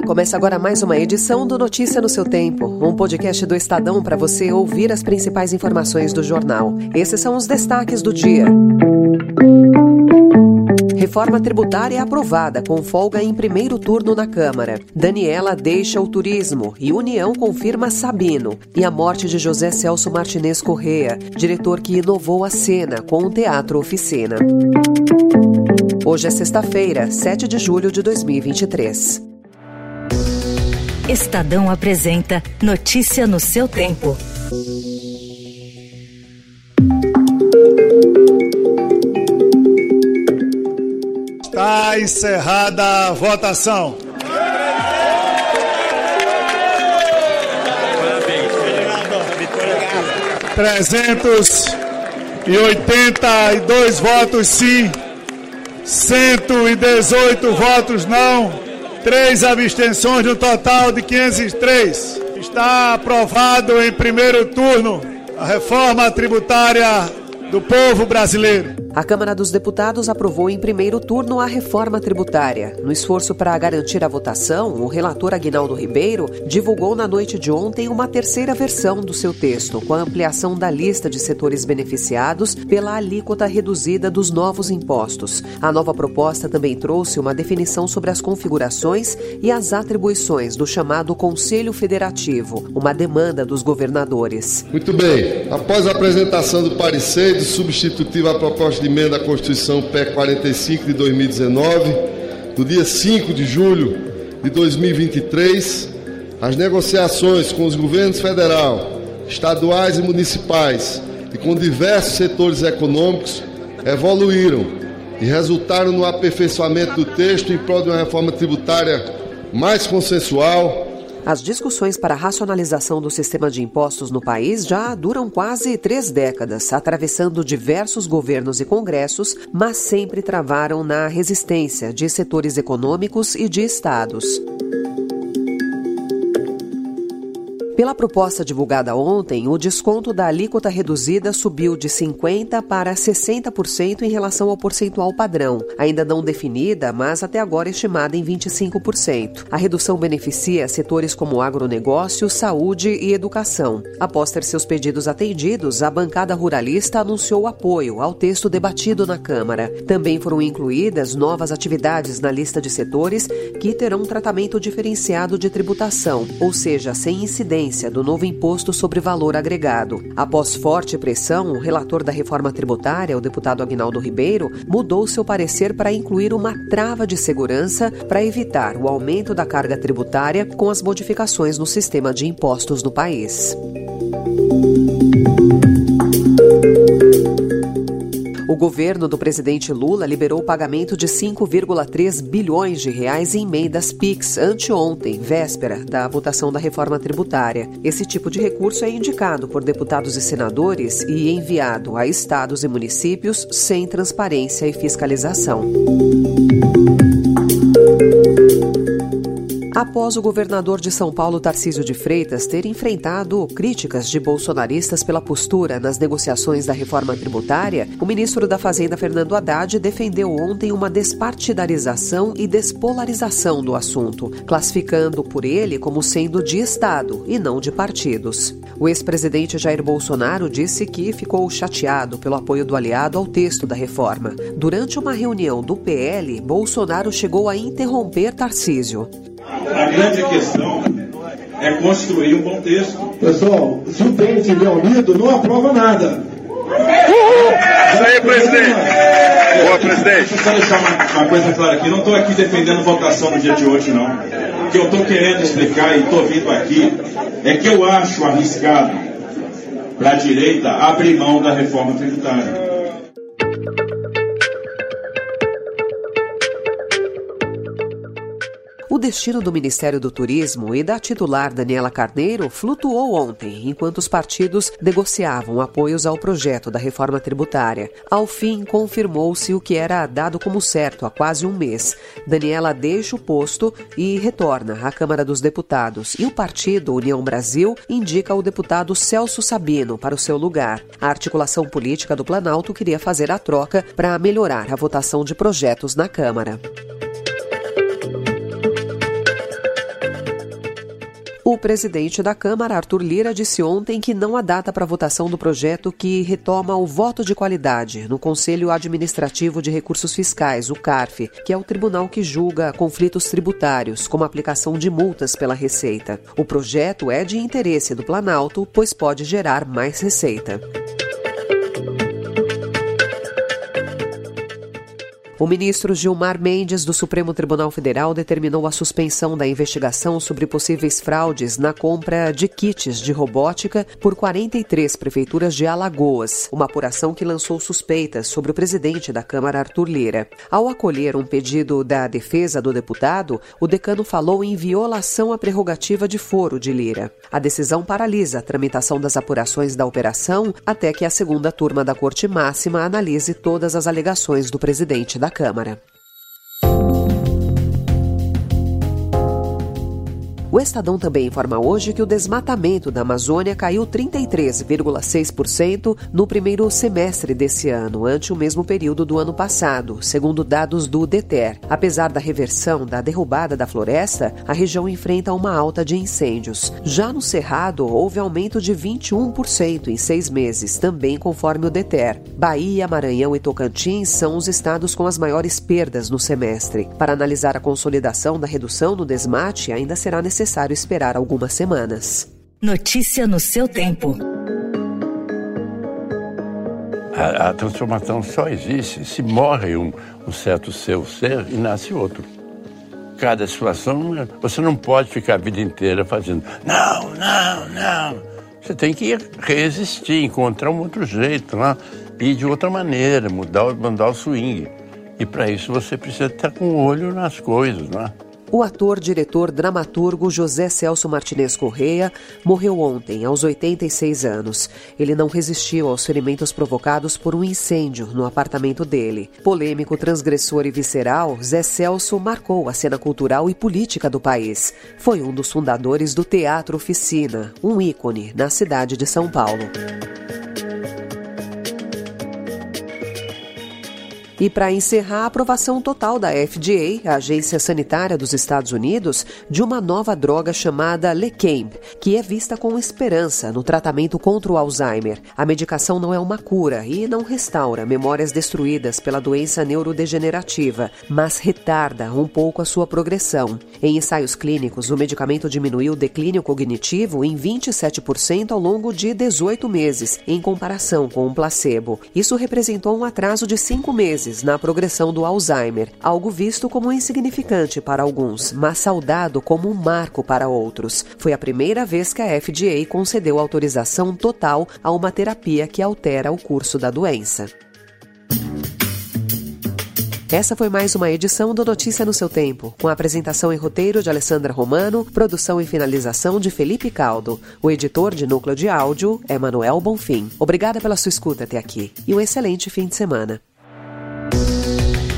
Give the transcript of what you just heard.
Começa agora mais uma edição do Notícia no seu Tempo, um podcast do Estadão para você ouvir as principais informações do jornal. Esses são os destaques do dia. Reforma tributária aprovada com folga em primeiro turno na Câmara. Daniela deixa o turismo e União confirma Sabino. E a morte de José Celso Martinez Correa, diretor que inovou a cena com o Teatro Oficina. Hoje é sexta-feira, 7 de julho de 2023. Estadão apresenta Notícia no seu tempo. Está encerrada a votação. Trezentos e oitenta e dois votos sim, cento e dezoito votos não três abstenções no total de 503. Está aprovado em primeiro turno a reforma tributária do povo brasileiro. A Câmara dos Deputados aprovou em primeiro turno a reforma tributária. No esforço para garantir a votação, o relator Aguinaldo Ribeiro divulgou na noite de ontem uma terceira versão do seu texto, com a ampliação da lista de setores beneficiados pela alíquota reduzida dos novos impostos. A nova proposta também trouxe uma definição sobre as configurações e as atribuições do chamado Conselho Federativo, uma demanda dos governadores. Muito bem. Após a apresentação do parecer do substitutivo à proposta de emenda à Constituição PEC 45 de 2019, no dia 5 de julho de 2023, as negociações com os governos federal, estaduais e municipais e com diversos setores econômicos evoluíram e resultaram no aperfeiçoamento do texto em prol de uma reforma tributária mais consensual, as discussões para a racionalização do sistema de impostos no país já duram quase três décadas, atravessando diversos governos e congressos, mas sempre travaram na resistência de setores econômicos e de estados. Pela proposta divulgada ontem, o desconto da alíquota reduzida subiu de 50% para 60% em relação ao percentual padrão, ainda não definida, mas até agora estimada em 25%. A redução beneficia setores como agronegócio, saúde e educação. Após ter seus pedidos atendidos, a bancada ruralista anunciou apoio ao texto debatido na Câmara. Também foram incluídas novas atividades na lista de setores que terão tratamento diferenciado de tributação, ou seja, sem incidência do novo imposto sobre valor agregado. Após forte pressão, o relator da reforma tributária, o deputado Agnaldo Ribeiro, mudou seu parecer para incluir uma trava de segurança para evitar o aumento da carga tributária com as modificações no sistema de impostos no país. Governo do presidente Lula liberou o pagamento de 5,3 bilhões de reais em emendas PIX anteontem, véspera da votação da reforma tributária. Esse tipo de recurso é indicado por deputados e senadores e enviado a estados e municípios sem transparência e fiscalização. Após o governador de São Paulo, Tarcísio de Freitas, ter enfrentado críticas de bolsonaristas pela postura nas negociações da reforma tributária, o ministro da Fazenda, Fernando Haddad, defendeu ontem uma despartidarização e despolarização do assunto, classificando por ele como sendo de Estado e não de partidos. O ex-presidente Jair Bolsonaro disse que ficou chateado pelo apoio do aliado ao texto da reforma. Durante uma reunião do PL, Bolsonaro chegou a interromper Tarcísio. A grande questão é construir um bom texto. Pessoal, se o tempo estiver unido, não aprova nada. Isso aí, presidente. Boa, presidente. Deixa eu só deixar uma, uma coisa clara aqui. Não estou aqui defendendo votação no dia de hoje, não. O que eu estou querendo explicar e estou vindo aqui é que eu acho arriscado para a direita abrir mão da reforma tributária. Destino do Ministério do Turismo e da titular Daniela Carneiro flutuou ontem, enquanto os partidos negociavam apoios ao projeto da reforma tributária. Ao fim, confirmou-se o que era dado como certo há quase um mês. Daniela deixa o posto e retorna à Câmara dos Deputados, e o partido União Brasil indica o deputado Celso Sabino para o seu lugar. A articulação política do Planalto queria fazer a troca para melhorar a votação de projetos na Câmara. Presidente da Câmara, Arthur Lira, disse ontem que não há data para votação do projeto que retoma o voto de qualidade no Conselho Administrativo de Recursos Fiscais, o CARF, que é o tribunal que julga conflitos tributários, como aplicação de multas pela Receita. O projeto é de interesse do Planalto, pois pode gerar mais receita. O ministro Gilmar Mendes, do Supremo Tribunal Federal, determinou a suspensão da investigação sobre possíveis fraudes na compra de kits de robótica por 43 prefeituras de Alagoas, uma apuração que lançou suspeitas sobre o presidente da Câmara, Arthur Lira. Ao acolher um pedido da defesa do deputado, o decano falou em violação à prerrogativa de foro de Lira. A decisão paralisa a tramitação das apurações da operação até que a segunda turma da Corte Máxima analise todas as alegações do presidente da Câmara. O Estadão também informa hoje que o desmatamento da Amazônia caiu 33,6% no primeiro semestre desse ano, ante o mesmo período do ano passado, segundo dados do DETER. Apesar da reversão da derrubada da floresta, a região enfrenta uma alta de incêndios. Já no Cerrado, houve aumento de 21% em seis meses, também conforme o DETER. Bahia, Maranhão e Tocantins são os estados com as maiores perdas no semestre. Para analisar a consolidação da redução no desmate, ainda será necessário necessário esperar algumas semanas. Notícia no seu tempo. A, a transformação só existe se morre um, um certo seu ser e nasce outro. Cada situação, você não pode ficar a vida inteira fazendo não, não, não. Você tem que resistir, encontrar um outro jeito lá, ir de outra maneira, mudar, mandar o swing. E para isso você precisa estar com o olho nas coisas, né? O ator, diretor, dramaturgo José Celso Martinez Correia morreu ontem, aos 86 anos. Ele não resistiu aos ferimentos provocados por um incêndio no apartamento dele. Polêmico, transgressor e visceral, Zé Celso marcou a cena cultural e política do país. Foi um dos fundadores do Teatro Oficina, um ícone na cidade de São Paulo. E para encerrar, a aprovação total da FDA, a Agência Sanitária dos Estados Unidos, de uma nova droga chamada Leqemb, que é vista com esperança no tratamento contra o Alzheimer. A medicação não é uma cura e não restaura memórias destruídas pela doença neurodegenerativa, mas retarda um pouco a sua progressão. Em ensaios clínicos, o medicamento diminuiu o declínio cognitivo em 27% ao longo de 18 meses, em comparação com um placebo. Isso representou um atraso de 5 meses na progressão do Alzheimer, algo visto como insignificante para alguns, mas saudado como um marco para outros. Foi a primeira vez que a FDA concedeu autorização total a uma terapia que altera o curso da doença. Essa foi mais uma edição do Notícia no seu Tempo, com apresentação e roteiro de Alessandra Romano, produção e finalização de Felipe Caldo. O editor de núcleo de áudio é Manuel Bonfim. Obrigada pela sua escuta até aqui e um excelente fim de semana.